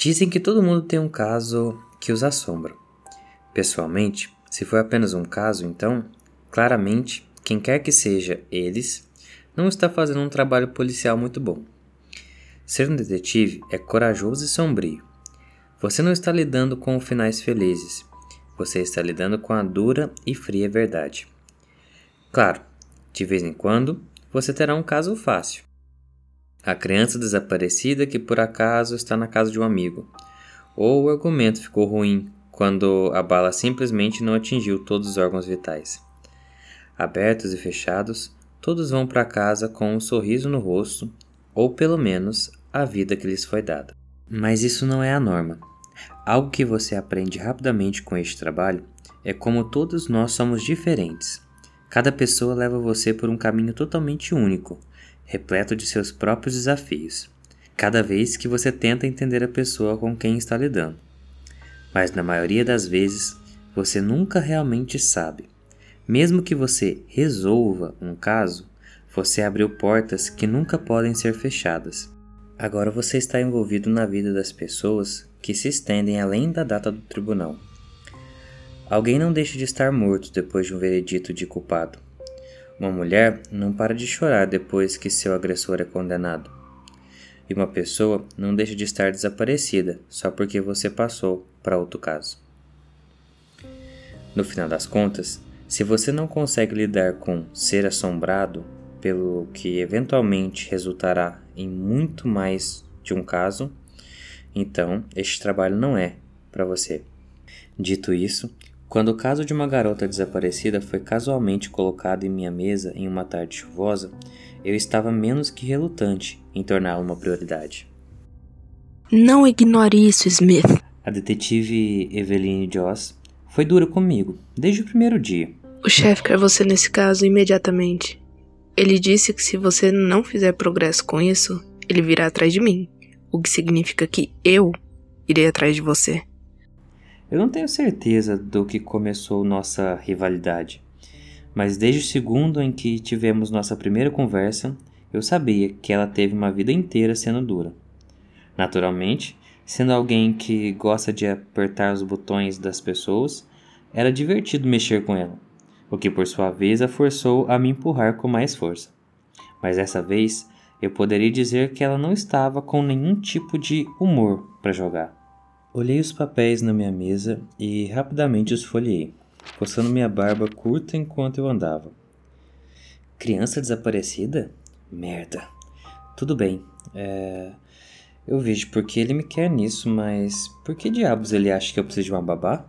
Dizem que todo mundo tem um caso que os assombra. Pessoalmente, se foi apenas um caso, então, claramente, quem quer que seja eles, não está fazendo um trabalho policial muito bom. Ser um detetive é corajoso e sombrio. Você não está lidando com finais felizes, você está lidando com a dura e fria verdade. Claro, de vez em quando, você terá um caso fácil. A criança desaparecida que por acaso está na casa de um amigo. Ou o argumento ficou ruim quando a bala simplesmente não atingiu todos os órgãos vitais. Abertos e fechados, todos vão para casa com um sorriso no rosto, ou pelo menos a vida que lhes foi dada. Mas isso não é a norma. Algo que você aprende rapidamente com este trabalho é como todos nós somos diferentes. Cada pessoa leva você por um caminho totalmente único, repleto de seus próprios desafios, cada vez que você tenta entender a pessoa com quem está lidando. Mas na maioria das vezes, você nunca realmente sabe. Mesmo que você resolva um caso, você abriu portas que nunca podem ser fechadas. Agora você está envolvido na vida das pessoas que se estendem além da data do tribunal. Alguém não deixa de estar morto depois de um veredito de culpado. Uma mulher não para de chorar depois que seu agressor é condenado. E uma pessoa não deixa de estar desaparecida só porque você passou para outro caso. No final das contas, se você não consegue lidar com ser assombrado pelo que eventualmente resultará em muito mais de um caso, então este trabalho não é para você. Dito isso, quando o caso de uma garota desaparecida foi casualmente colocado em minha mesa em uma tarde chuvosa, eu estava menos que relutante em torná-lo uma prioridade. Não ignore isso, Smith. A detetive Eveline Joss foi dura comigo, desde o primeiro dia. O chefe quer você nesse caso imediatamente. Ele disse que se você não fizer progresso com isso, ele virá atrás de mim, o que significa que eu irei atrás de você. Eu não tenho certeza do que começou nossa rivalidade, mas desde o segundo em que tivemos nossa primeira conversa, eu sabia que ela teve uma vida inteira sendo dura. Naturalmente, sendo alguém que gosta de apertar os botões das pessoas, era divertido mexer com ela, o que por sua vez a forçou a me empurrar com mais força. Mas dessa vez, eu poderia dizer que ela não estava com nenhum tipo de humor para jogar. Olhei os papéis na minha mesa e rapidamente os folheei, coçando minha barba curta enquanto eu andava. Criança desaparecida? Merda. Tudo bem. É... Eu vejo porque ele me quer nisso, mas por que diabos ele acha que eu preciso de uma babá?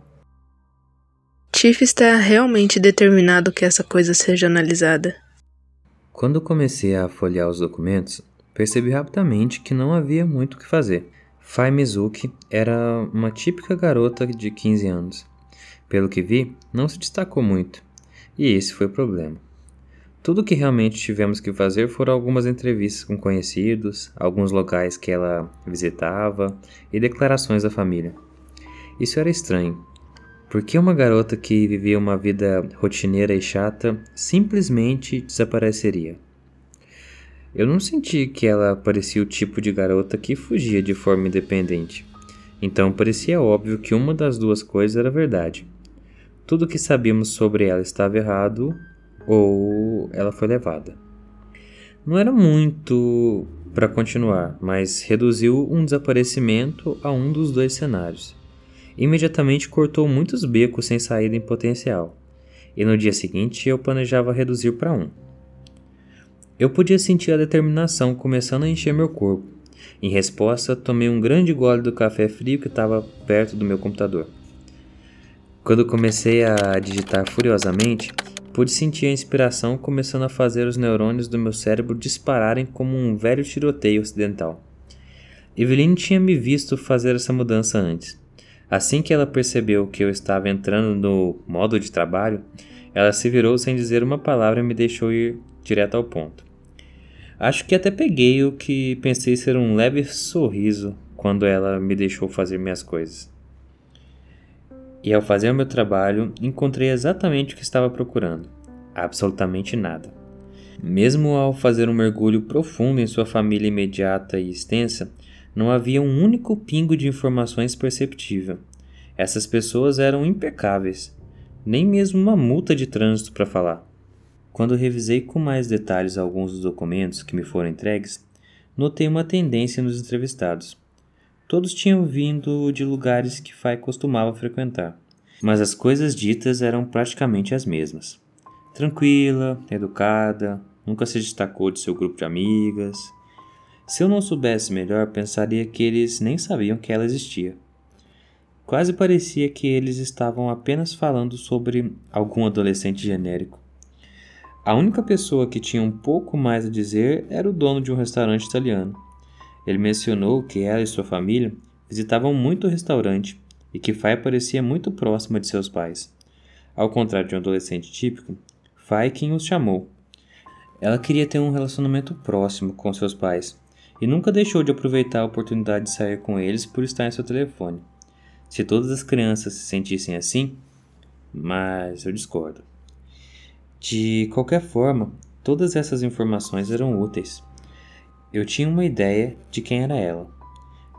Tiff está realmente determinado que essa coisa seja analisada. Quando comecei a folhear os documentos, percebi rapidamente que não havia muito o que fazer. Fai Mizuki era uma típica garota de 15 anos. Pelo que vi, não se destacou muito, e esse foi o problema. Tudo o que realmente tivemos que fazer foram algumas entrevistas com conhecidos, alguns locais que ela visitava e declarações da família. Isso era estranho. Por que uma garota que vivia uma vida rotineira e chata simplesmente desapareceria? Eu não senti que ela parecia o tipo de garota que fugia de forma independente. Então parecia óbvio que uma das duas coisas era verdade. Tudo que sabíamos sobre ela estava errado ou ela foi levada. Não era muito para continuar, mas reduziu um desaparecimento a um dos dois cenários. Imediatamente cortou muitos becos sem saída em potencial, e no dia seguinte eu planejava reduzir para um. Eu podia sentir a determinação começando a encher meu corpo. Em resposta, tomei um grande gole do café frio que estava perto do meu computador. Quando comecei a digitar furiosamente, pude sentir a inspiração começando a fazer os neurônios do meu cérebro dispararem como um velho tiroteio ocidental. Eveline tinha me visto fazer essa mudança antes. Assim que ela percebeu que eu estava entrando no modo de trabalho, ela se virou sem dizer uma palavra e me deixou ir direto ao ponto. Acho que até peguei o que pensei ser um leve sorriso quando ela me deixou fazer minhas coisas. E ao fazer o meu trabalho, encontrei exatamente o que estava procurando: absolutamente nada. Mesmo ao fazer um mergulho profundo em sua família imediata e extensa, Não havia um único pingo de informações perceptível. Essas pessoas eram impecáveis, nem mesmo uma multa de trânsito para falar. Quando revisei com mais detalhes alguns dos documentos que me foram entregues, notei uma tendência nos entrevistados. Todos tinham vindo de lugares que Fai costumava frequentar, mas as coisas ditas eram praticamente as mesmas. Tranquila, educada, nunca se destacou de seu grupo de amigas. Se eu não soubesse melhor, pensaria que eles nem sabiam que ela existia. Quase parecia que eles estavam apenas falando sobre algum adolescente genérico. A única pessoa que tinha um pouco mais a dizer era o dono de um restaurante italiano. Ele mencionou que ela e sua família visitavam muito o restaurante e que Fai parecia muito próxima de seus pais. Ao contrário de um adolescente típico, Fai quem os chamou. Ela queria ter um relacionamento próximo com seus pais e nunca deixou de aproveitar a oportunidade de sair com eles por estar em seu telefone. Se todas as crianças se sentissem assim, mas eu discordo. De qualquer forma, todas essas informações eram úteis. Eu tinha uma ideia de quem era ela.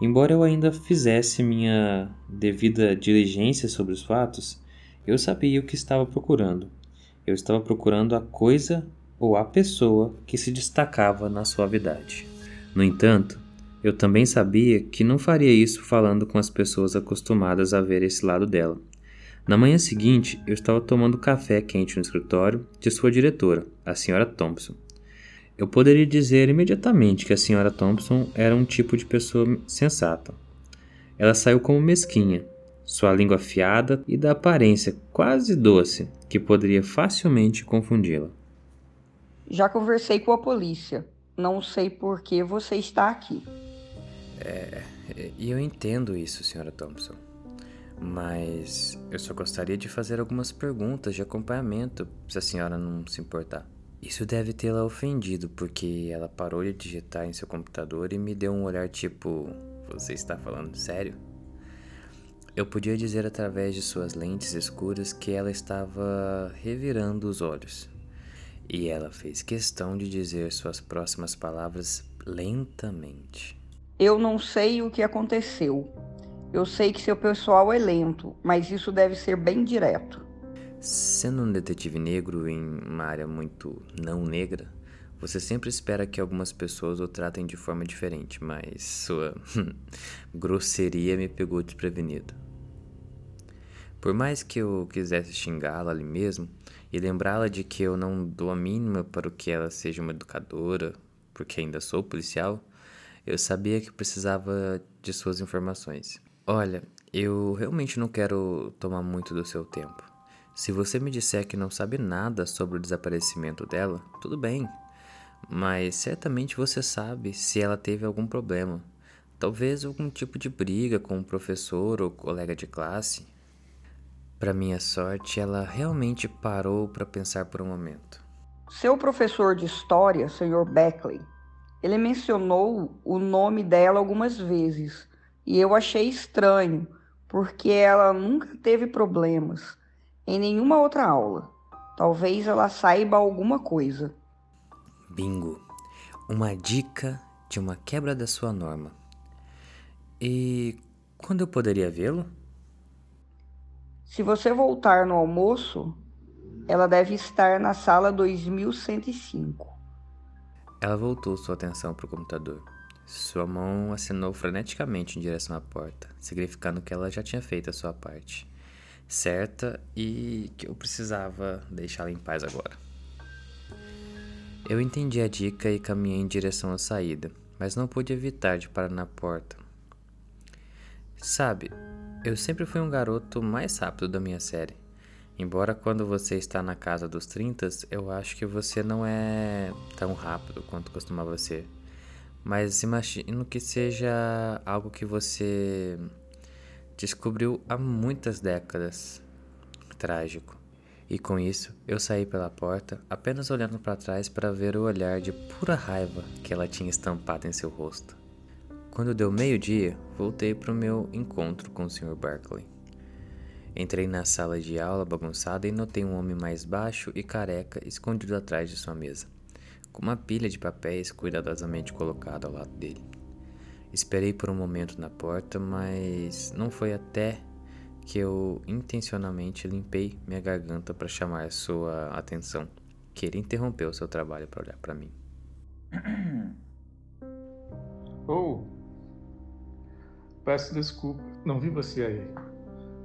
Embora eu ainda fizesse minha devida diligência sobre os fatos, eu sabia o que estava procurando. Eu estava procurando a coisa ou a pessoa que se destacava na suavidade. No entanto, eu também sabia que não faria isso falando com as pessoas acostumadas a ver esse lado dela. Na manhã seguinte, eu estava tomando café quente no escritório de sua diretora, a senhora Thompson. Eu poderia dizer imediatamente que a senhora Thompson era um tipo de pessoa sensata. Ela saiu como mesquinha, sua língua afiada e da aparência quase doce, que poderia facilmente confundi-la. Já conversei com a polícia. Não sei por que você está aqui. É, eu entendo isso, senhora Thompson. Mas eu só gostaria de fazer algumas perguntas de acompanhamento, se a senhora não se importar. Isso deve tê-la ofendido, porque ela parou de digitar em seu computador e me deu um olhar tipo: Você está falando sério? Eu podia dizer através de suas lentes escuras que ela estava revirando os olhos. E ela fez questão de dizer suas próximas palavras lentamente. Eu não sei o que aconteceu. Eu sei que seu pessoal é lento, mas isso deve ser bem direto. Sendo um detetive negro em uma área muito não negra, você sempre espera que algumas pessoas o tratem de forma diferente, mas sua grosseria me pegou desprevenido. Por mais que eu quisesse xingá-la ali mesmo e lembrá-la de que eu não dou a mínima para o que ela seja uma educadora, porque ainda sou policial, eu sabia que precisava de suas informações. Olha, eu realmente não quero tomar muito do seu tempo. Se você me disser que não sabe nada sobre o desaparecimento dela, tudo bem. Mas certamente você sabe se ela teve algum problema. Talvez algum tipo de briga com um professor ou colega de classe. Para minha sorte, ela realmente parou para pensar por um momento. Seu professor de história, Sr. Beckley, ele mencionou o nome dela algumas vezes e eu achei estranho, porque ela nunca teve problemas em nenhuma outra aula. Talvez ela saiba alguma coisa. Bingo! Uma dica de uma quebra da sua norma. E quando eu poderia vê-lo? Se você voltar no almoço, ela deve estar na sala 2105. Ela voltou sua atenção para o computador. Sua mão acenou freneticamente em direção à porta, significando que ela já tinha feito a sua parte certa e que eu precisava deixá-la em paz agora. Eu entendi a dica e caminhei em direção à saída, mas não pude evitar de parar na porta. Sabe, eu sempre fui um garoto mais rápido da minha série. Embora quando você está na casa dos 30, eu acho que você não é tão rápido quanto costumava ser. Mas imagino que seja algo que você descobriu há muitas décadas. Trágico. E com isso, eu saí pela porta, apenas olhando para trás para ver o olhar de pura raiva que ela tinha estampado em seu rosto. Quando deu meio-dia, voltei para o meu encontro com o Sr. Barclay. Entrei na sala de aula bagunçada e notei um homem mais baixo e careca escondido atrás de sua mesa, com uma pilha de papéis cuidadosamente colocada ao lado dele. Esperei por um momento na porta, mas não foi até que eu intencionalmente limpei minha garganta para chamar sua atenção, que ele interrompeu seu trabalho para olhar para mim. Oh, peço desculpa, não vi você aí.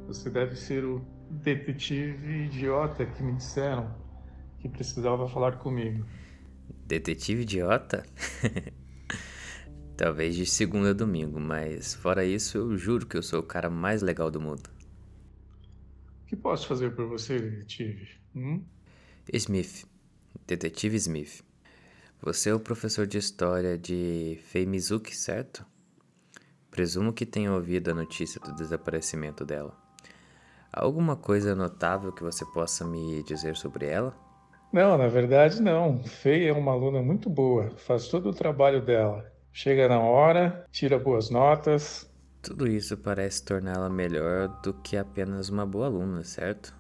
Você deve ser o detetive idiota que me disseram que precisava falar comigo. Detetive idiota? Talvez de segunda a domingo, mas fora isso, eu juro que eu sou o cara mais legal do mundo. O que posso fazer por você, detetive? Hum? Smith. Detetive Smith. Você é o professor de história de Fei Mizuki, certo? Presumo que tenha ouvido a notícia do desaparecimento dela. Há alguma coisa notável que você possa me dizer sobre ela? Não, na verdade não. Fei é uma aluna muito boa, faz todo o trabalho dela. Chega na hora, tira boas notas. Tudo isso parece torná-la melhor do que apenas uma boa aluna, certo?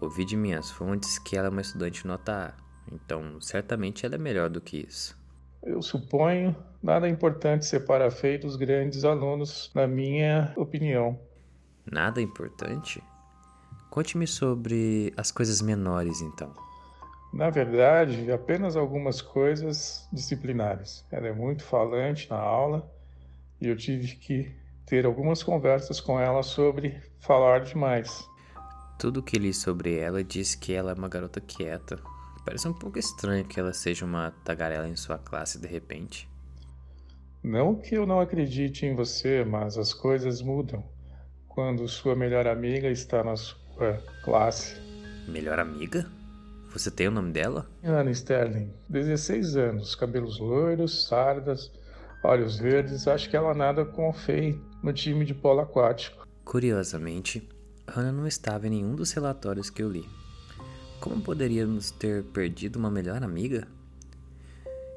Ouvi de minhas fontes que ela é uma estudante nota A. Então, certamente ela é melhor do que isso. Eu suponho, nada importante separa a Fei dos grandes alunos, na minha opinião. Nada importante? Conte-me sobre as coisas menores, então. Na verdade, apenas algumas coisas disciplinares. Ela é muito falante na aula e eu tive que ter algumas conversas com ela sobre falar demais. Tudo que li sobre ela diz que ela é uma garota quieta, Parece um pouco estranho que ela seja uma tagarela em sua classe de repente. Não que eu não acredite em você, mas as coisas mudam quando sua melhor amiga está na sua classe. Melhor amiga? Você tem o nome dela? Ana Sterling, 16 anos, cabelos loiros, sardas, olhos verdes. Acho que ela nada com o Fei no time de polo aquático. Curiosamente, Hannah não estava em nenhum dos relatórios que eu li. Como poderíamos ter perdido uma melhor amiga?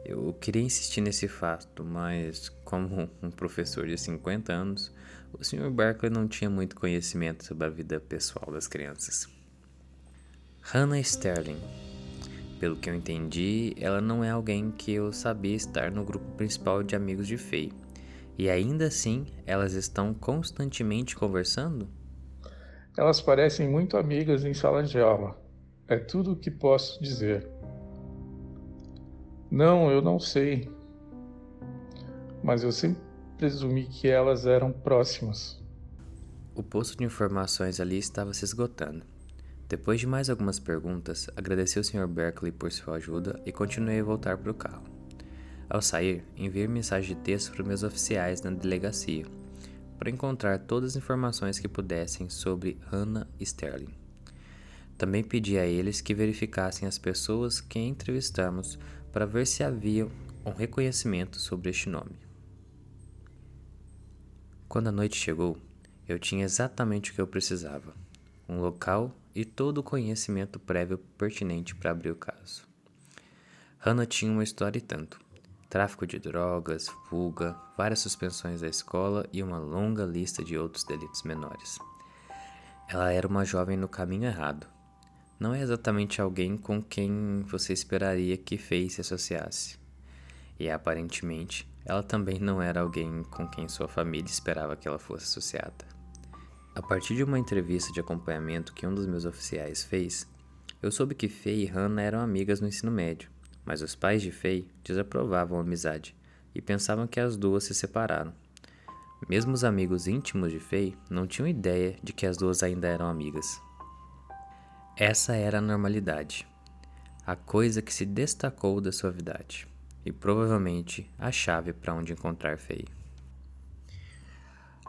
Eu queria insistir nesse fato, mas como um professor de 50 anos, o Sr. Barkley não tinha muito conhecimento sobre a vida pessoal das crianças. Hannah Sterling. Pelo que eu entendi, ela não é alguém que eu sabia estar no grupo principal de amigos de Faye. E ainda assim, elas estão constantemente conversando? Elas parecem muito amigas em sala de aula. É tudo o que posso dizer. Não, eu não sei. Mas eu sempre presumi que elas eram próximas. O posto de informações ali estava se esgotando. Depois de mais algumas perguntas, agradeci ao Sr. Berkeley por sua ajuda e continuei a voltar para o carro. Ao sair, enviei mensagem de texto para meus oficiais na delegacia, para encontrar todas as informações que pudessem sobre Hannah Sterling. Também pedi a eles que verificassem as pessoas que entrevistamos para ver se havia um reconhecimento sobre este nome. Quando a noite chegou, eu tinha exatamente o que eu precisava: um local e todo o conhecimento prévio pertinente para abrir o caso. Hannah tinha uma história e tanto: tráfico de drogas, fuga, várias suspensões da escola e uma longa lista de outros delitos menores. Ela era uma jovem no caminho errado não é exatamente alguém com quem você esperaria que Faye se associasse. E aparentemente, ela também não era alguém com quem sua família esperava que ela fosse associada. A partir de uma entrevista de acompanhamento que um dos meus oficiais fez, eu soube que Faye e Hannah eram amigas no ensino médio, mas os pais de Faye desaprovavam a amizade e pensavam que as duas se separaram. Mesmo os amigos íntimos de Faye não tinham ideia de que as duas ainda eram amigas. Essa era a normalidade, a coisa que se destacou da suavidade e provavelmente a chave para onde encontrar Faye.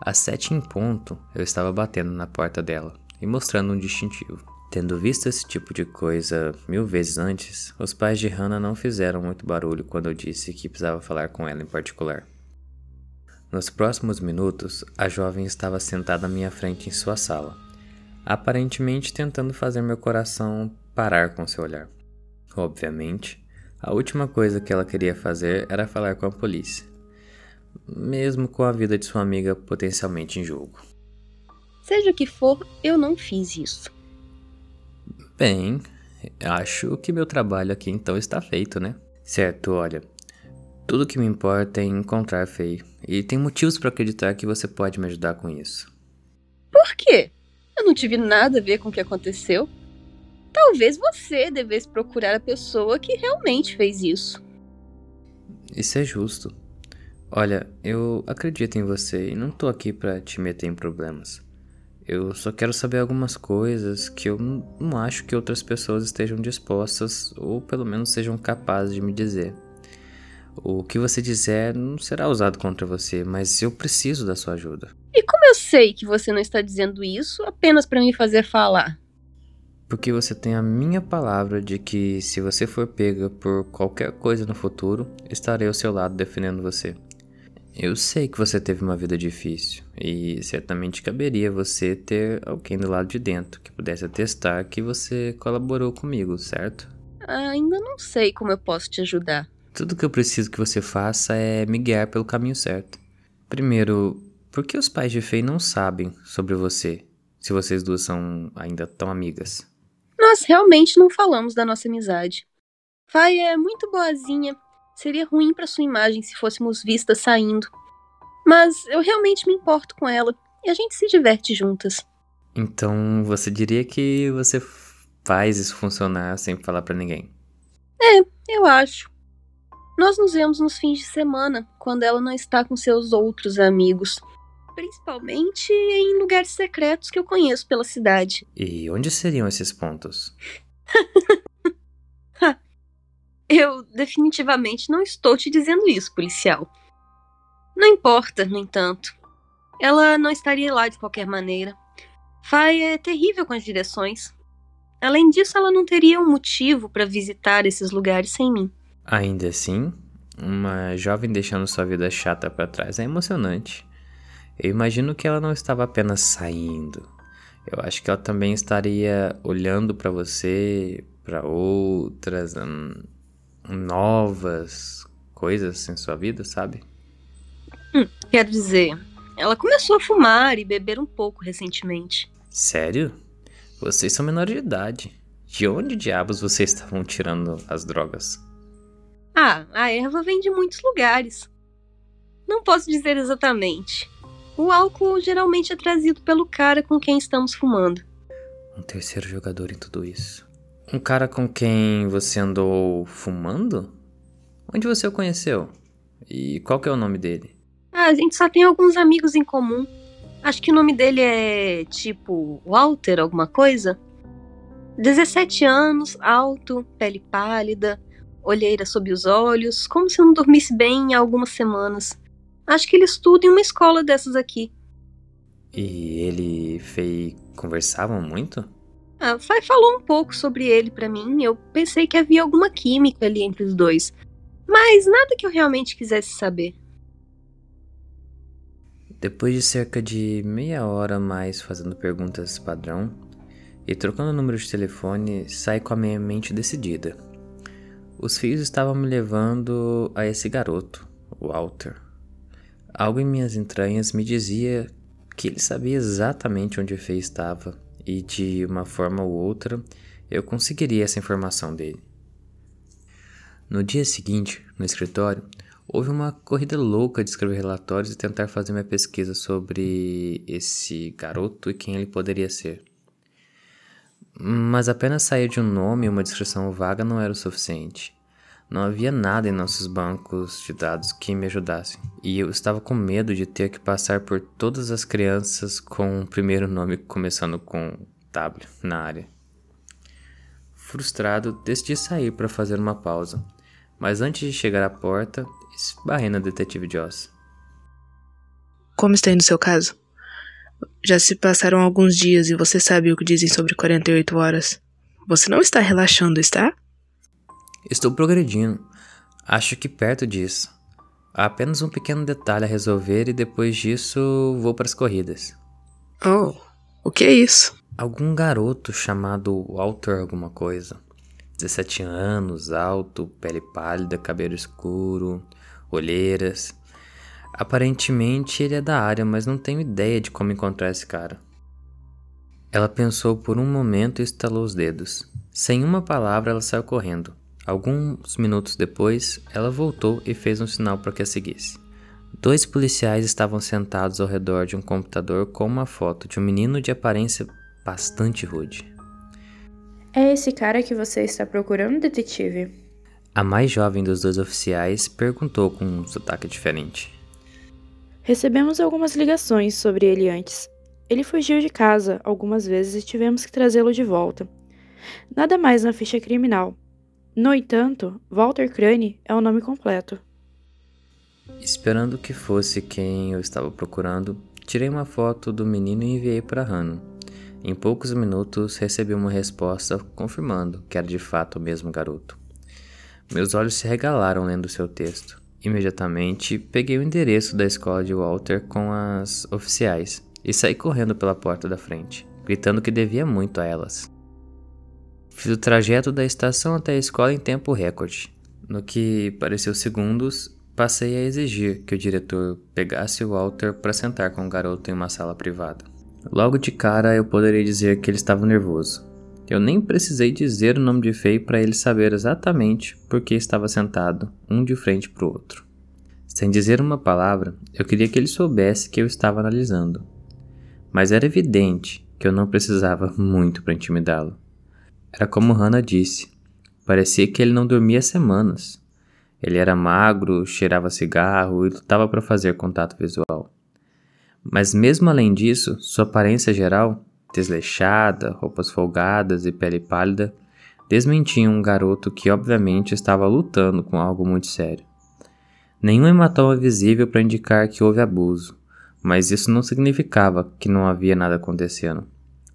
Às sete em ponto, eu estava batendo na porta dela e mostrando um distintivo. Tendo visto esse tipo de coisa mil vezes antes, os pais de Hannah não fizeram muito barulho quando eu disse que precisava falar com ela em particular. Nos próximos minutos, a jovem estava sentada à minha frente em sua sala, aparentemente tentando fazer meu coração parar com seu olhar. Obviamente, a última coisa que ela queria fazer era falar com a polícia, mesmo com a vida de sua amiga potencialmente em jogo. Seja o que for, eu não fiz isso. Bem, acho que meu trabalho aqui então está feito, né? Certo, olha. Tudo que me importa é encontrar Faye E tem motivos para acreditar que você pode me ajudar com isso. Por quê? Eu não tive nada a ver com o que aconteceu. Talvez você devesse procurar a pessoa que realmente fez isso. Isso é justo. Olha, eu acredito em você e não tô aqui para te meter em problemas. Eu só quero saber algumas coisas que eu não acho que outras pessoas estejam dispostas ou pelo menos sejam capazes de me dizer. O que você disser não será usado contra você, mas eu preciso da sua ajuda. E como eu sei que você não está dizendo isso apenas para me fazer falar? Porque você tem a minha palavra de que se você for pega por qualquer coisa no futuro, estarei ao seu lado defendendo você. Eu sei que você teve uma vida difícil e certamente caberia você ter alguém do lado de dentro que pudesse atestar que você colaborou comigo, certo? Ainda não sei como eu posso te ajudar. Tudo que eu preciso que você faça é me guiar pelo caminho certo. Primeiro, por que os pais de Faye não sabem sobre você, se vocês duas são ainda tão amigas? Nós realmente não falamos da nossa amizade. Faye é muito boazinha Seria ruim para sua imagem se fôssemos vistas saindo. Mas eu realmente me importo com ela e a gente se diverte juntas. Então você diria que você faz isso funcionar sem falar para ninguém? É, eu acho. Nós nos vemos nos fins de semana, quando ela não está com seus outros amigos. Principalmente em lugares secretos que eu conheço pela cidade. E onde seriam esses pontos? Eu definitivamente não estou te dizendo isso, policial. Não importa, no entanto. Ela não estaria lá de qualquer maneira. Fai é terrível com as direções. Além disso, ela não teria um motivo para visitar esses lugares sem mim. Ainda assim, uma jovem deixando sua vida chata para trás é emocionante. Eu imagino que ela não estava apenas saindo. Eu acho que ela também estaria olhando para você, para outras, hum, novas coisas em sua vida, sabe? Hum, quero dizer, ela começou a fumar e beber um pouco recentemente. Sério? Vocês são menores de idade. De onde diabos vocês estavam tirando as drogas? Ah, a erva vem de muitos lugares. Não posso dizer exatamente. O álcool geralmente é trazido pelo cara com quem estamos fumando. Um terceiro jogador em tudo isso. Um cara com quem você andou fumando? Onde você o conheceu? E qual que é o nome dele? Ah, a gente só tem alguns amigos em comum. Acho que o nome dele é tipo Walter, alguma coisa. 17 anos, alto, pele pálida, olheira sob os olhos, como se não dormisse bem há algumas semanas. Acho que ele estuda em uma escola dessas aqui. E ele e Fei conversavam muito? A Fai falou um pouco sobre ele para mim. Eu pensei que havia alguma química ali entre os dois. Mas nada que eu realmente quisesse saber. Depois de cerca de meia hora mais fazendo perguntas padrão e trocando números de telefone, saí com a minha mente decidida. Os fios estavam me levando a esse garoto, Walter. Algo em minhas entranhas me dizia que ele sabia exatamente onde o Fê estava e de uma forma ou outra eu conseguiria essa informação dele. No dia seguinte, no escritório, houve uma corrida louca de escrever relatórios e tentar fazer uma pesquisa sobre esse garoto e quem ele poderia ser. Mas apenas sair de um nome e uma descrição vaga não era o suficiente. Não havia nada em nossos bancos de dados que me ajudassem, e eu estava com medo de ter que passar por todas as crianças com o primeiro nome começando com W na área. Frustrado, decidi sair para fazer uma pausa, mas antes de chegar à porta, esbarrei na detetive Joss. Como está indo o seu caso? Já se passaram alguns dias e você sabe o que dizem sobre 48 horas. Você não está relaxando, está? Estou progredindo. Acho que perto disso. Há apenas um pequeno detalhe a resolver e depois disso vou para as corridas. Oh, o que é isso? Algum garoto chamado Walter alguma coisa. 17 anos, alto, pele pálida, cabelo escuro, olheiras. Aparentemente ele é da área, mas não tenho ideia de como encontrar esse cara. Ela pensou por um momento e estalou os dedos. Sem uma palavra, ela saiu correndo. Alguns minutos depois, ela voltou e fez um sinal para que a seguisse. Dois policiais estavam sentados ao redor de um computador com uma foto de um menino de aparência bastante rude. É esse cara que você está procurando, detetive? A mais jovem dos dois oficiais perguntou com um sotaque diferente. Recebemos algumas ligações sobre ele antes. Ele fugiu de casa algumas vezes e tivemos que trazê-lo de volta. Nada mais na ficha criminal. No entanto, Walter Crane é o nome completo. Esperando que fosse quem eu estava procurando, tirei uma foto do menino e enviei para Hannah. Em poucos minutos recebi uma resposta confirmando que era de fato o mesmo garoto. Meus olhos se regalaram lendo seu texto. Imediatamente peguei o endereço da escola de Walter com as oficiais e saí correndo pela porta da frente, gritando que devia muito a elas. Fiz o trajeto da estação até a escola em tempo recorde. No que pareceu segundos, passei a exigir que o diretor pegasse o Walter para sentar com o garoto em uma sala privada. Logo de cara eu poderia dizer que ele estava nervoso. Eu nem precisei dizer o nome de Fei para ele saber exatamente por que estava sentado, um de frente para o outro. Sem dizer uma palavra, eu queria que ele soubesse que eu estava analisando. Mas era evidente que eu não precisava muito para intimidá-lo. Era como Hannah disse: parecia que ele não dormia semanas. Ele era magro, cheirava cigarro e lutava para fazer contato visual. Mas mesmo além disso, sua aparência geral, desleixada, roupas folgadas e pele pálida, desmentiam um garoto que obviamente estava lutando com algo muito sério. Nenhum hematoma visível para indicar que houve abuso, mas isso não significava que não havia nada acontecendo.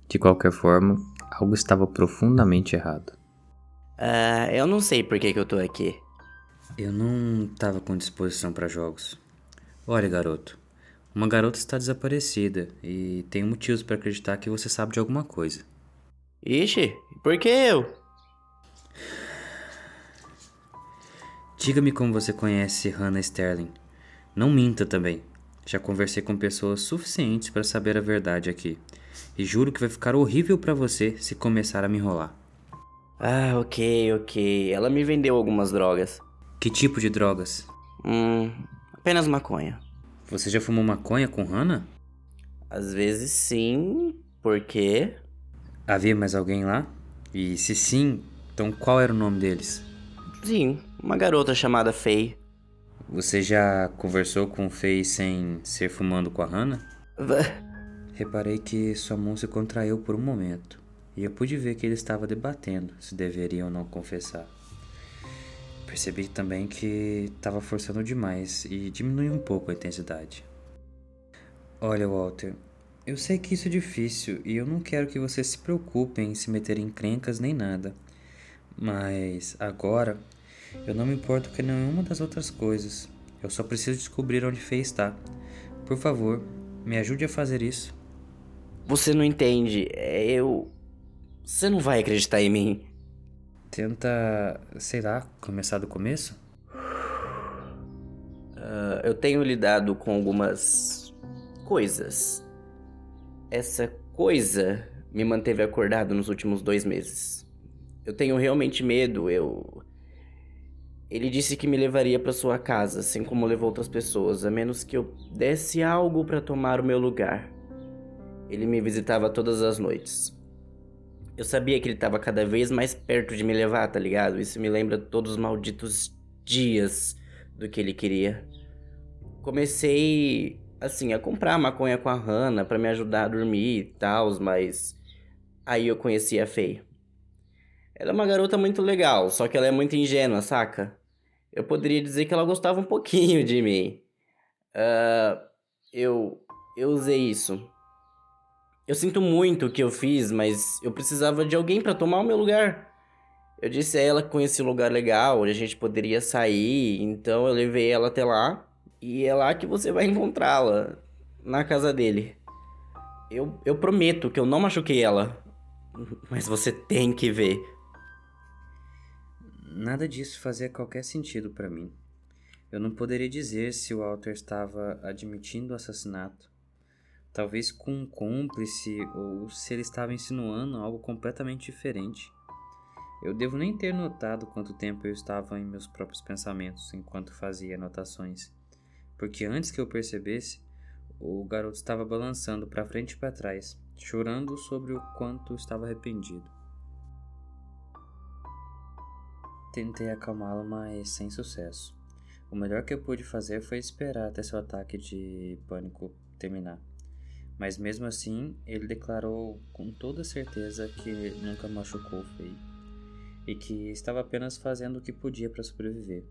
De qualquer forma, algo estava profundamente errado. Uh, eu não sei por que, que eu tô aqui. Eu não estava com disposição para jogos. Olha, garoto, uma garota está desaparecida e tenho motivos para acreditar que você sabe de alguma coisa. Ixi, por que eu? Diga-me como você conhece Hannah Sterling. Não minta também. Já conversei com pessoas suficientes para saber a verdade aqui. E juro que vai ficar horrível para você se começar a me enrolar. Ah, ok, ok. Ela me vendeu algumas drogas. Que tipo de drogas? Hum, apenas maconha. Você já fumou maconha com Hannah? Às vezes sim, por quê? Havia mais alguém lá? E se sim, então qual era o nome deles? Sim, uma garota chamada Faye. Você já conversou com Faye sem ser fumando com a Hannah? Reparei que sua mão se contraiu por um momento, e eu pude ver que ele estava debatendo se deveria ou não confessar. Percebi também que estava forçando demais e diminui um pouco a intensidade. Olha, Walter, eu sei que isso é difícil e eu não quero que você se preocupe em se meter em crencas nem nada. Mas agora eu não me importo com nenhuma das outras coisas. Eu só preciso descobrir onde Fê está. Por favor, me ajude a fazer isso. Você não entende. É, eu. Você não vai acreditar em mim. Tenta, sei lá, começar do começo? Uh, eu tenho lidado com algumas coisas. Essa coisa me manteve acordado nos últimos dois meses. Eu tenho realmente medo. Eu. Ele disse que me levaria para sua casa, assim como levou outras pessoas, a menos que eu desse algo para tomar o meu lugar. Ele me visitava todas as noites. Eu sabia que ele estava cada vez mais perto de me levar, tá ligado? Isso me lembra todos os malditos dias do que ele queria. Comecei, assim, a comprar maconha com a Hannah para me ajudar a dormir e tal, mas aí eu conheci a Faye. Ela é uma garota muito legal, só que ela é muito ingênua, saca? Eu poderia dizer que ela gostava um pouquinho de mim. Uh, eu, eu usei isso eu sinto muito o que eu fiz, mas eu precisava de alguém para tomar o meu lugar. Eu disse a ela que conhecia um lugar legal, onde a gente poderia sair, então eu levei ela até lá. E é lá que você vai encontrá-la, na casa dele. Eu, eu prometo que eu não machuquei ela, mas você tem que ver. Nada disso fazia qualquer sentido para mim. Eu não poderia dizer se o Walter estava admitindo o assassinato talvez com um cúmplice ou se ele estava insinuando algo completamente diferente. Eu devo nem ter notado quanto tempo eu estava em meus próprios pensamentos enquanto fazia anotações, porque antes que eu percebesse, o garoto estava balançando para frente e para trás, chorando sobre o quanto estava arrependido. Tentei acalmá-lo, mas sem sucesso. O melhor que eu pude fazer foi esperar até seu ataque de pânico terminar. Mas mesmo assim, ele declarou com toda certeza que nunca machucou feio e que estava apenas fazendo o que podia para sobreviver.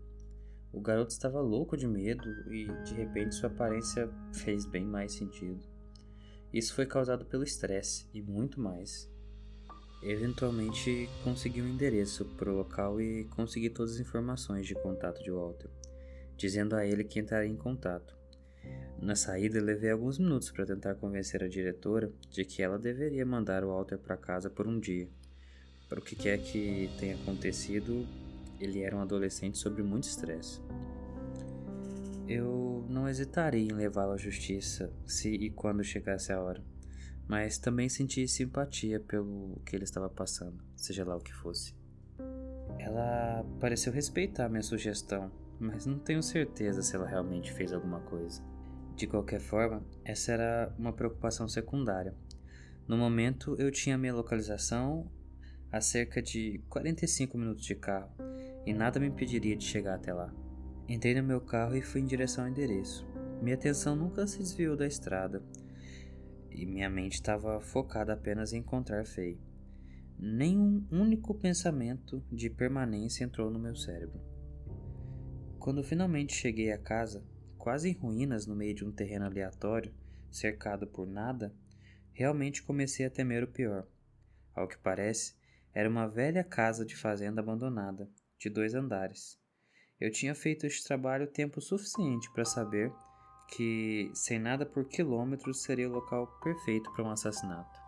O garoto estava louco de medo e de repente sua aparência fez bem mais sentido. Isso foi causado pelo estresse e muito mais. Eventualmente consegui um endereço para o local e consegui todas as informações de contato de Walter, dizendo a ele que entraria em contato. Na saída, levei alguns minutos para tentar convencer a diretora de que ela deveria mandar o Walter para casa por um dia. Para o que quer que tenha acontecido, ele era um adolescente sob muito estresse. Eu não hesitaria em levá-lo à justiça se e quando chegasse a hora, mas também senti simpatia pelo que ele estava passando, seja lá o que fosse. Ela pareceu respeitar minha sugestão, mas não tenho certeza se ela realmente fez alguma coisa. De qualquer forma, essa era uma preocupação secundária. No momento, eu tinha minha localização a cerca de 45 minutos de carro e nada me impediria de chegar até lá. Entrei no meu carro e fui em direção ao endereço. Minha atenção nunca se desviou da estrada e minha mente estava focada apenas em encontrar Faye. Nenhum único pensamento de permanência entrou no meu cérebro. Quando finalmente cheguei à casa, quase em ruínas no meio de um terreno aleatório, cercado por nada, realmente comecei a temer o pior. Ao que parece, era uma velha casa de fazenda abandonada, de dois andares. Eu tinha feito este trabalho tempo suficiente para saber que, sem nada por quilômetros, seria o local perfeito para um assassinato.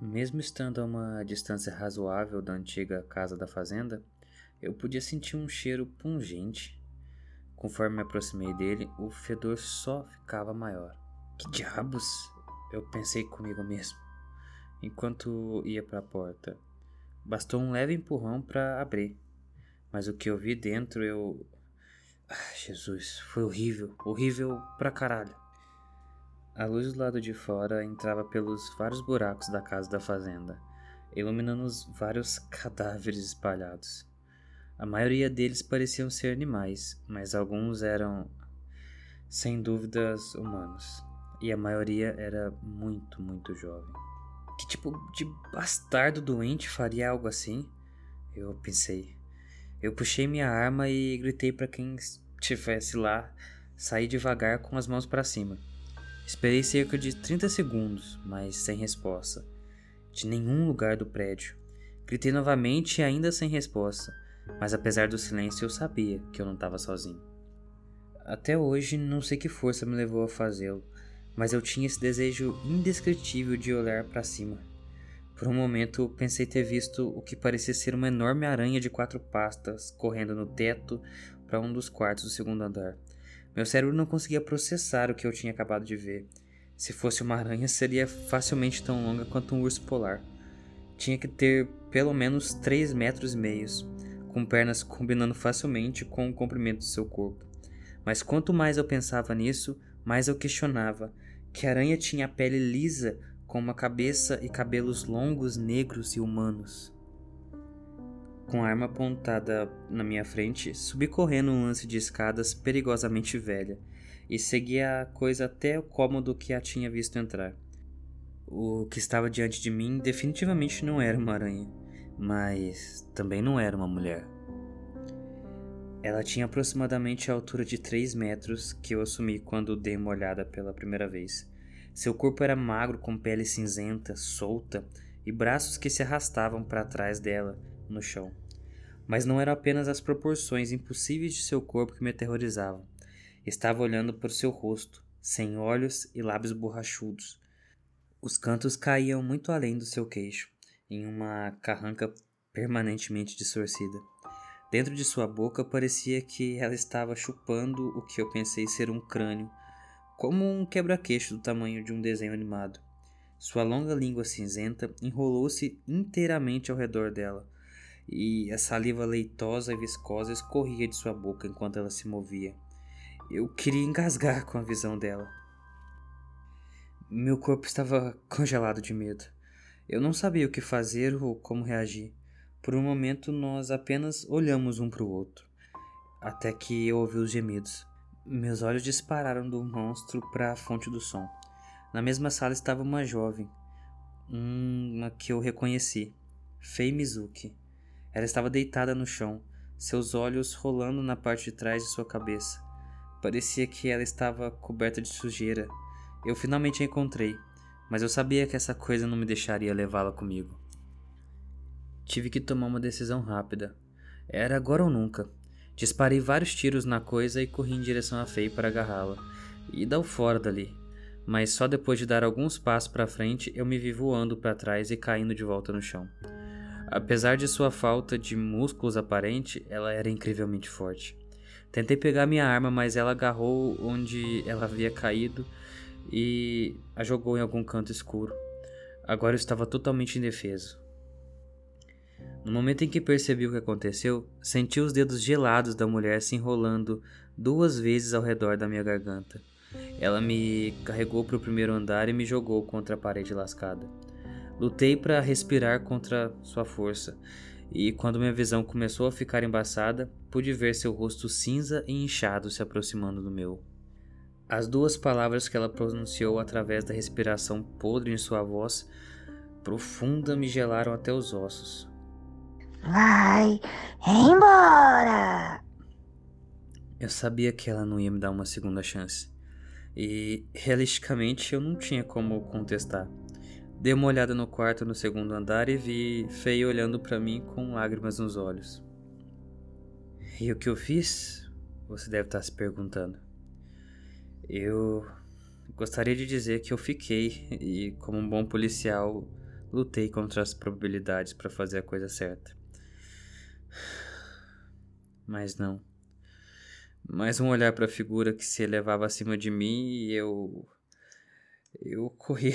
Mesmo estando a uma distância razoável da antiga casa da fazenda, eu podia sentir um cheiro pungente. Conforme me aproximei dele, o fedor só ficava maior. Que diabos? Eu pensei comigo mesmo enquanto ia para a porta. Bastou um leve empurrão para abrir, mas o que eu vi dentro eu. Ah, Jesus, foi horrível, horrível pra caralho. A luz do lado de fora entrava pelos vários buracos da casa da fazenda, iluminando os vários cadáveres espalhados. A maioria deles pareciam ser animais, mas alguns eram, sem dúvidas, humanos. E a maioria era muito, muito jovem. Que tipo de bastardo doente faria algo assim? Eu pensei. Eu puxei minha arma e gritei para quem estivesse lá sair devagar com as mãos para cima. Esperei cerca de 30 segundos, mas sem resposta. De nenhum lugar do prédio. Gritei novamente e ainda sem resposta, mas apesar do silêncio eu sabia que eu não estava sozinho. Até hoje não sei que força me levou a fazê-lo, mas eu tinha esse desejo indescritível de olhar para cima. Por um momento pensei ter visto o que parecia ser uma enorme aranha de quatro pastas correndo no teto para um dos quartos do segundo andar. Meu cérebro não conseguia processar o que eu tinha acabado de ver. Se fosse uma aranha, seria facilmente tão longa quanto um urso polar. Tinha que ter pelo menos 3 metros e meios, com pernas combinando facilmente com o comprimento do seu corpo. Mas quanto mais eu pensava nisso, mais eu questionava que a aranha tinha a pele lisa com uma cabeça e cabelos longos, negros e humanos. Com a arma apontada na minha frente, subi correndo um lance de escadas perigosamente velha e segui a coisa até o cômodo que a tinha visto entrar. O que estava diante de mim definitivamente não era uma aranha, mas também não era uma mulher. Ela tinha aproximadamente a altura de 3 metros que eu assumi quando dei uma olhada pela primeira vez. Seu corpo era magro, com pele cinzenta, solta e braços que se arrastavam para trás dela no chão. Mas não eram apenas as proporções impossíveis de seu corpo que me aterrorizavam. Estava olhando para o seu rosto, sem olhos e lábios borrachudos. Os cantos caíam muito além do seu queixo, em uma carranca permanentemente distorcida. Dentro de sua boca parecia que ela estava chupando o que eu pensei ser um crânio, como um quebra-queixo do tamanho de um desenho animado. Sua longa língua cinzenta enrolou-se inteiramente ao redor dela, e a saliva leitosa e viscosa escorria de sua boca enquanto ela se movia, Eu queria engasgar com a visão dela. Meu corpo estava congelado de medo. Eu não sabia o que fazer ou como reagir. Por um momento nós apenas olhamos um para o outro, até que eu ouvi os gemidos. Meus olhos dispararam do monstro para a fonte do som. Na mesma sala estava uma jovem, uma que eu reconheci, Fei Mizuki. Ela estava deitada no chão, seus olhos rolando na parte de trás de sua cabeça. Parecia que ela estava coberta de sujeira. Eu finalmente a encontrei, mas eu sabia que essa coisa não me deixaria levá-la comigo. Tive que tomar uma decisão rápida. Era agora ou nunca. Disparei vários tiros na coisa e corri em direção a Fei para agarrá-la e dar o fora dali. Mas só depois de dar alguns passos para frente eu me vi voando para trás e caindo de volta no chão. Apesar de sua falta de músculos aparente, ela era incrivelmente forte. Tentei pegar minha arma, mas ela agarrou onde ela havia caído e a jogou em algum canto escuro. Agora eu estava totalmente indefeso. No momento em que percebi o que aconteceu, senti os dedos gelados da mulher se enrolando duas vezes ao redor da minha garganta. Ela me carregou para o primeiro andar e me jogou contra a parede lascada. Lutei para respirar contra sua força, e quando minha visão começou a ficar embaçada, pude ver seu rosto cinza e inchado se aproximando do meu. As duas palavras que ela pronunciou através da respiração podre em sua voz profunda me gelaram até os ossos. Vai embora! Eu sabia que ela não ia me dar uma segunda chance. E, realisticamente, eu não tinha como contestar. Dei uma olhada no quarto no segundo andar e vi Feio olhando para mim com lágrimas nos olhos. E o que eu fiz? Você deve estar se perguntando. Eu gostaria de dizer que eu fiquei e, como um bom policial, lutei contra as probabilidades para fazer a coisa certa. Mas não. Mais um olhar para a figura que se elevava acima de mim e eu. Eu corri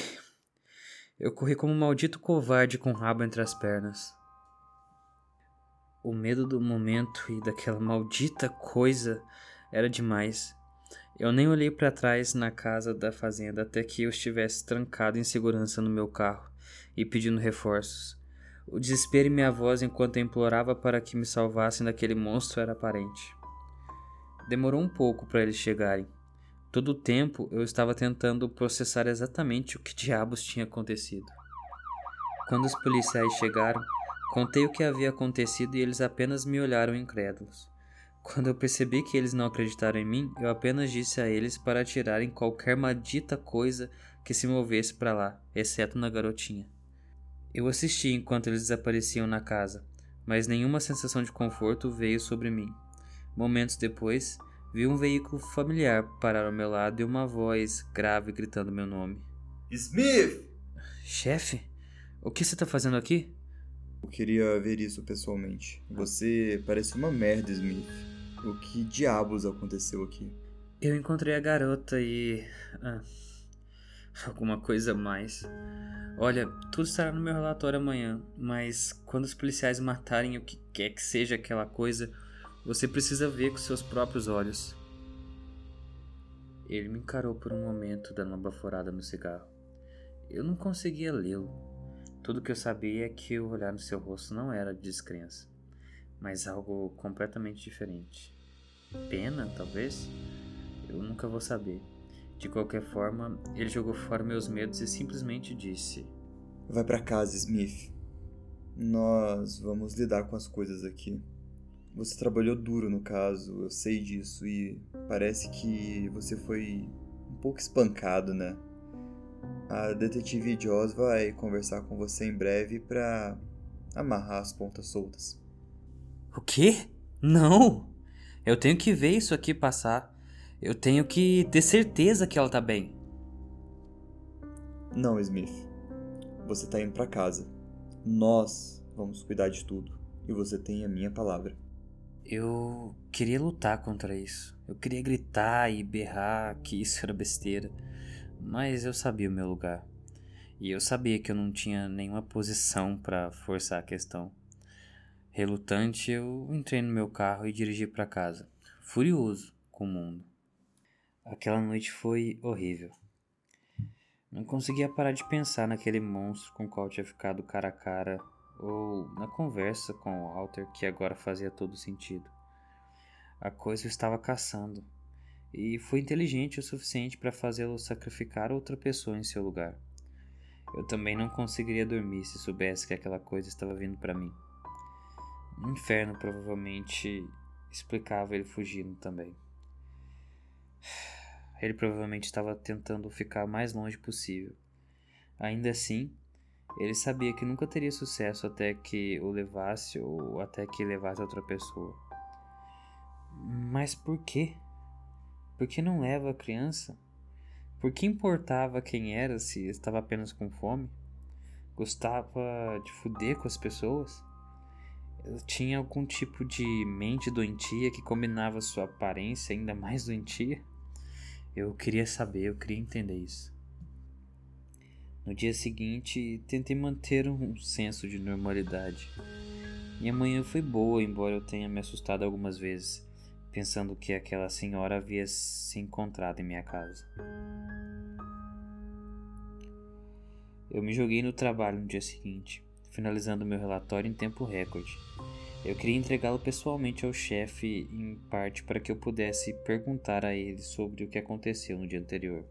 eu corri como um maldito covarde com o rabo entre as pernas. O medo do momento e daquela maldita coisa era demais. Eu nem olhei para trás na casa da fazenda até que eu estivesse trancado em segurança no meu carro e pedindo reforços. O desespero em minha voz enquanto eu implorava para que me salvassem daquele monstro era aparente. Demorou um pouco para eles chegarem. Todo o tempo eu estava tentando processar exatamente o que diabos tinha acontecido. Quando os policiais chegaram, contei o que havia acontecido e eles apenas me olharam incrédulos. Quando eu percebi que eles não acreditaram em mim, eu apenas disse a eles para tirarem qualquer maldita coisa que se movesse para lá, exceto na garotinha. Eu assisti enquanto eles desapareciam na casa, mas nenhuma sensação de conforto veio sobre mim. Momentos depois, Vi um veículo familiar parar ao meu lado e uma voz grave gritando meu nome. Smith! Chefe? O que você tá fazendo aqui? Eu queria ver isso pessoalmente. Você parece uma merda, Smith. O que diabos aconteceu aqui? Eu encontrei a garota e. Ah, alguma coisa mais. Olha, tudo estará no meu relatório amanhã, mas quando os policiais matarem o que quer que seja aquela coisa, você precisa ver com seus próprios olhos. Ele me encarou por um momento, dando uma baforada no cigarro. Eu não conseguia lê-lo. Tudo que eu sabia é que o olhar no seu rosto não era de descrença, mas algo completamente diferente. Pena, talvez? Eu nunca vou saber. De qualquer forma, ele jogou fora meus medos e simplesmente disse: Vai para casa, Smith. Nós vamos lidar com as coisas aqui. Você trabalhou duro no caso, eu sei disso, e parece que você foi um pouco espancado, né? A detetive Joss vai conversar com você em breve para amarrar as pontas soltas. O quê? Não! Eu tenho que ver isso aqui passar. Eu tenho que ter certeza que ela tá bem. Não, Smith. Você tá indo para casa. Nós vamos cuidar de tudo. E você tem a minha palavra. Eu queria lutar contra isso. Eu queria gritar e berrar que isso era besteira. Mas eu sabia o meu lugar. E eu sabia que eu não tinha nenhuma posição para forçar a questão. Relutante, eu entrei no meu carro e dirigi para casa, furioso com o mundo. Aquela noite foi horrível. Não conseguia parar de pensar naquele monstro com o qual tinha ficado cara a cara, ou na conversa com o Walter que agora fazia todo sentido. A coisa estava caçando, e foi inteligente o suficiente para fazê-lo sacrificar outra pessoa em seu lugar. Eu também não conseguiria dormir se soubesse que aquela coisa estava vindo para mim. O inferno provavelmente explicava ele fugindo também. Ele provavelmente estava tentando ficar o mais longe possível. Ainda assim, ele sabia que nunca teria sucesso até que o levasse ou até que levasse outra pessoa. Mas por quê? Por que não leva a criança? Por que importava quem era se estava apenas com fome? Gostava de fuder com as pessoas? Tinha algum tipo de mente doentia que combinava sua aparência ainda mais doentia? Eu queria saber, eu queria entender isso. No dia seguinte, tentei manter um senso de normalidade. Minha manhã foi boa, embora eu tenha me assustado algumas vezes, pensando que aquela senhora havia se encontrado em minha casa. Eu me joguei no trabalho no dia seguinte, finalizando meu relatório em tempo recorde. Eu queria entregá-lo pessoalmente ao chefe, em parte para que eu pudesse perguntar a ele sobre o que aconteceu no dia anterior.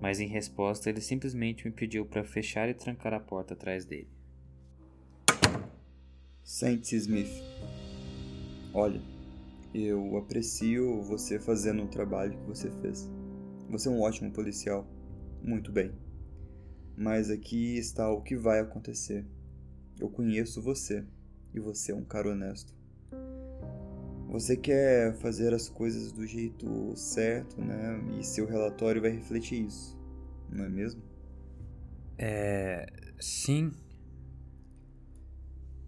Mas em resposta, ele simplesmente me pediu para fechar e trancar a porta atrás dele. Sente-se, Smith. Olha, eu aprecio você fazendo o trabalho que você fez. Você é um ótimo policial. Muito bem. Mas aqui está o que vai acontecer. Eu conheço você e você é um cara honesto. Você quer fazer as coisas do jeito certo, né? E seu relatório vai refletir isso, não é mesmo? É. Sim.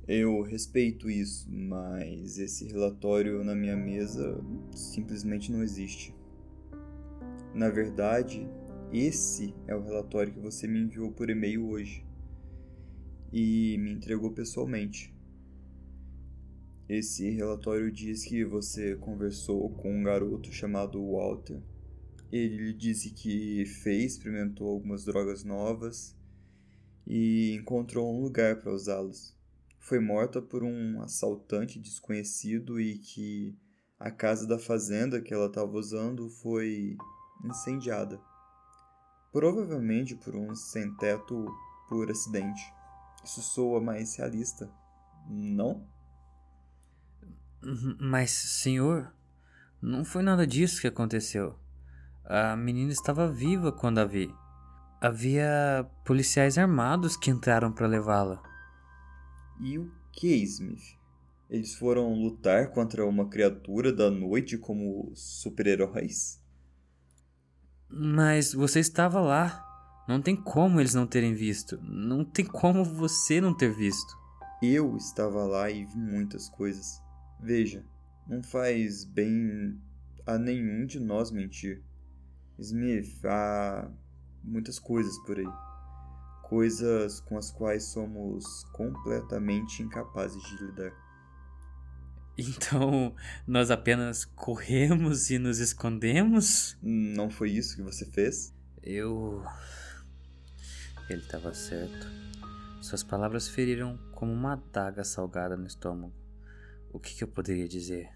Eu respeito isso, mas esse relatório na minha mesa simplesmente não existe. Na verdade, esse é o relatório que você me enviou por e-mail hoje e me entregou pessoalmente. Esse relatório diz que você conversou com um garoto chamado Walter. Ele disse que fez, experimentou algumas drogas novas e encontrou um lugar para usá-las. Foi morta por um assaltante desconhecido e que a casa da fazenda que ela estava usando foi incendiada. Provavelmente por um sem-teto por acidente. Isso soa mais realista, não? Uhum, mas, senhor, não foi nada disso que aconteceu. A menina estava viva quando a vi. Havia policiais armados que entraram para levá-la. E o que, Smith? Eles foram lutar contra uma criatura da noite como super-heróis? Mas você estava lá. Não tem como eles não terem visto. Não tem como você não ter visto. Eu estava lá e vi muitas coisas. Veja, não faz bem a nenhum de nós mentir. Smith, há muitas coisas por aí. Coisas com as quais somos completamente incapazes de lidar. Então, nós apenas corremos e nos escondemos? Não foi isso que você fez? Eu. Ele estava certo. Suas palavras feriram como uma adaga salgada no estômago o que, que eu poderia dizer?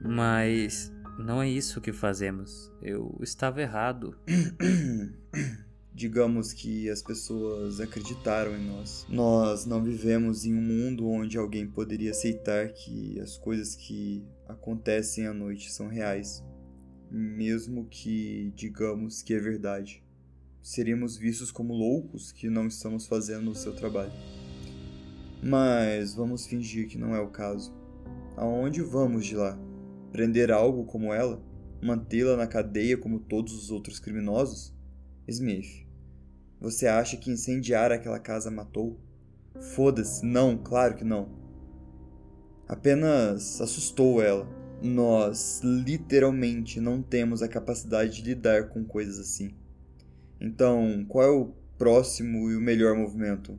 Mas não é isso que fazemos. Eu estava errado. Digamos que as pessoas acreditaram em nós. Nós não vivemos em um mundo onde alguém poderia aceitar que as coisas que acontecem à noite são reais, mesmo que digamos que é verdade. Seríamos vistos como loucos que não estamos fazendo o seu trabalho. Mas vamos fingir que não é o caso. Aonde vamos de lá? Prender algo como ela? Mantê-la na cadeia como todos os outros criminosos? Smith, você acha que incendiar aquela casa matou? Foda-se, não, claro que não. Apenas assustou ela. Nós literalmente não temos a capacidade de lidar com coisas assim. Então, qual é o próximo e o melhor movimento?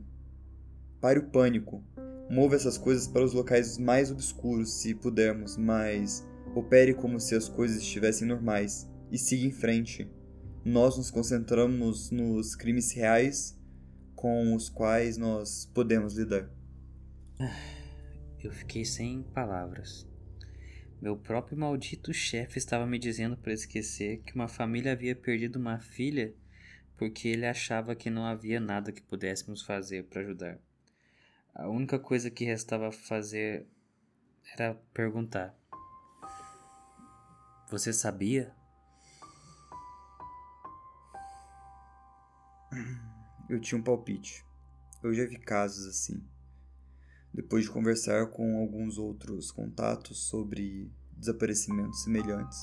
Pare o pânico. Mova essas coisas para os locais mais obscuros, se pudermos, mas Opere como se as coisas estivessem normais e siga em frente. Nós nos concentramos nos crimes reais com os quais nós podemos lidar. Eu fiquei sem palavras. Meu próprio maldito chefe estava me dizendo para esquecer que uma família havia perdido uma filha porque ele achava que não havia nada que pudéssemos fazer para ajudar. A única coisa que restava fazer era perguntar: Você sabia? Eu tinha um palpite. Eu já vi casos assim. Depois de conversar com alguns outros contatos sobre desaparecimentos semelhantes,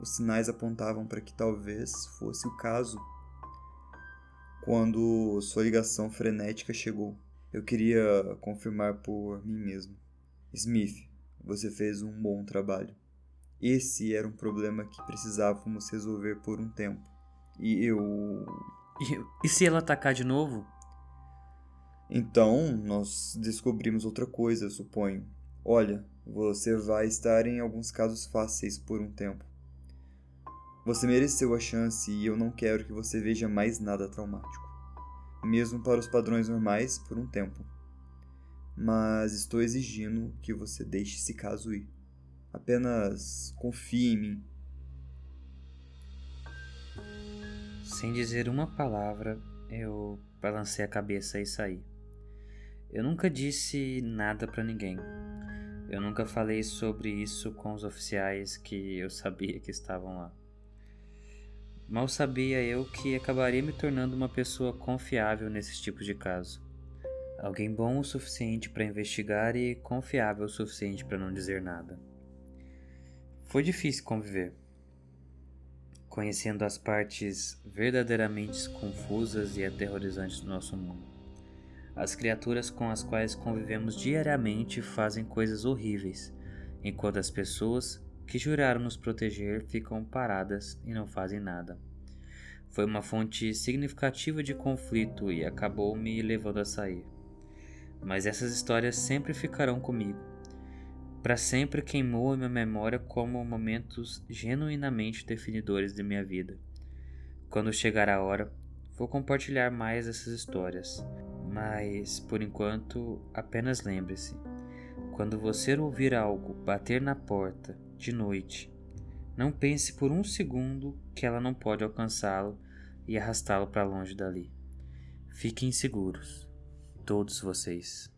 os sinais apontavam para que talvez fosse o caso. Quando sua ligação frenética chegou, eu queria confirmar por mim mesmo. Smith, você fez um bom trabalho. Esse era um problema que precisávamos resolver por um tempo. E eu. E, e se ela atacar de novo? Então, nós descobrimos outra coisa, suponho. Olha, você vai estar em alguns casos fáceis por um tempo. Você mereceu a chance e eu não quero que você veja mais nada traumático. Mesmo para os padrões normais, por um tempo. Mas estou exigindo que você deixe esse caso ir. Apenas confie em mim. Sem dizer uma palavra, eu balancei a cabeça e saí. Eu nunca disse nada para ninguém. Eu nunca falei sobre isso com os oficiais que eu sabia que estavam lá. Mal sabia eu que acabaria me tornando uma pessoa confiável nesses tipos de caso. Alguém bom o suficiente para investigar e confiável o suficiente para não dizer nada. Foi difícil conviver. Conhecendo as partes verdadeiramente confusas e aterrorizantes do nosso mundo. As criaturas com as quais convivemos diariamente fazem coisas horríveis, enquanto as pessoas que juraram nos proteger ficam paradas e não fazem nada. Foi uma fonte significativa de conflito e acabou me levando a sair. Mas essas histórias sempre ficarão comigo. Para sempre queimou em minha memória como momentos genuinamente definidores de minha vida. Quando chegar a hora, vou compartilhar mais essas histórias mas, por enquanto, apenas lembre-se: quando você ouvir algo bater na porta de noite, não pense por um segundo que ela não pode alcançá-lo e arrastá-lo para longe dali. Fiquem seguros, todos vocês.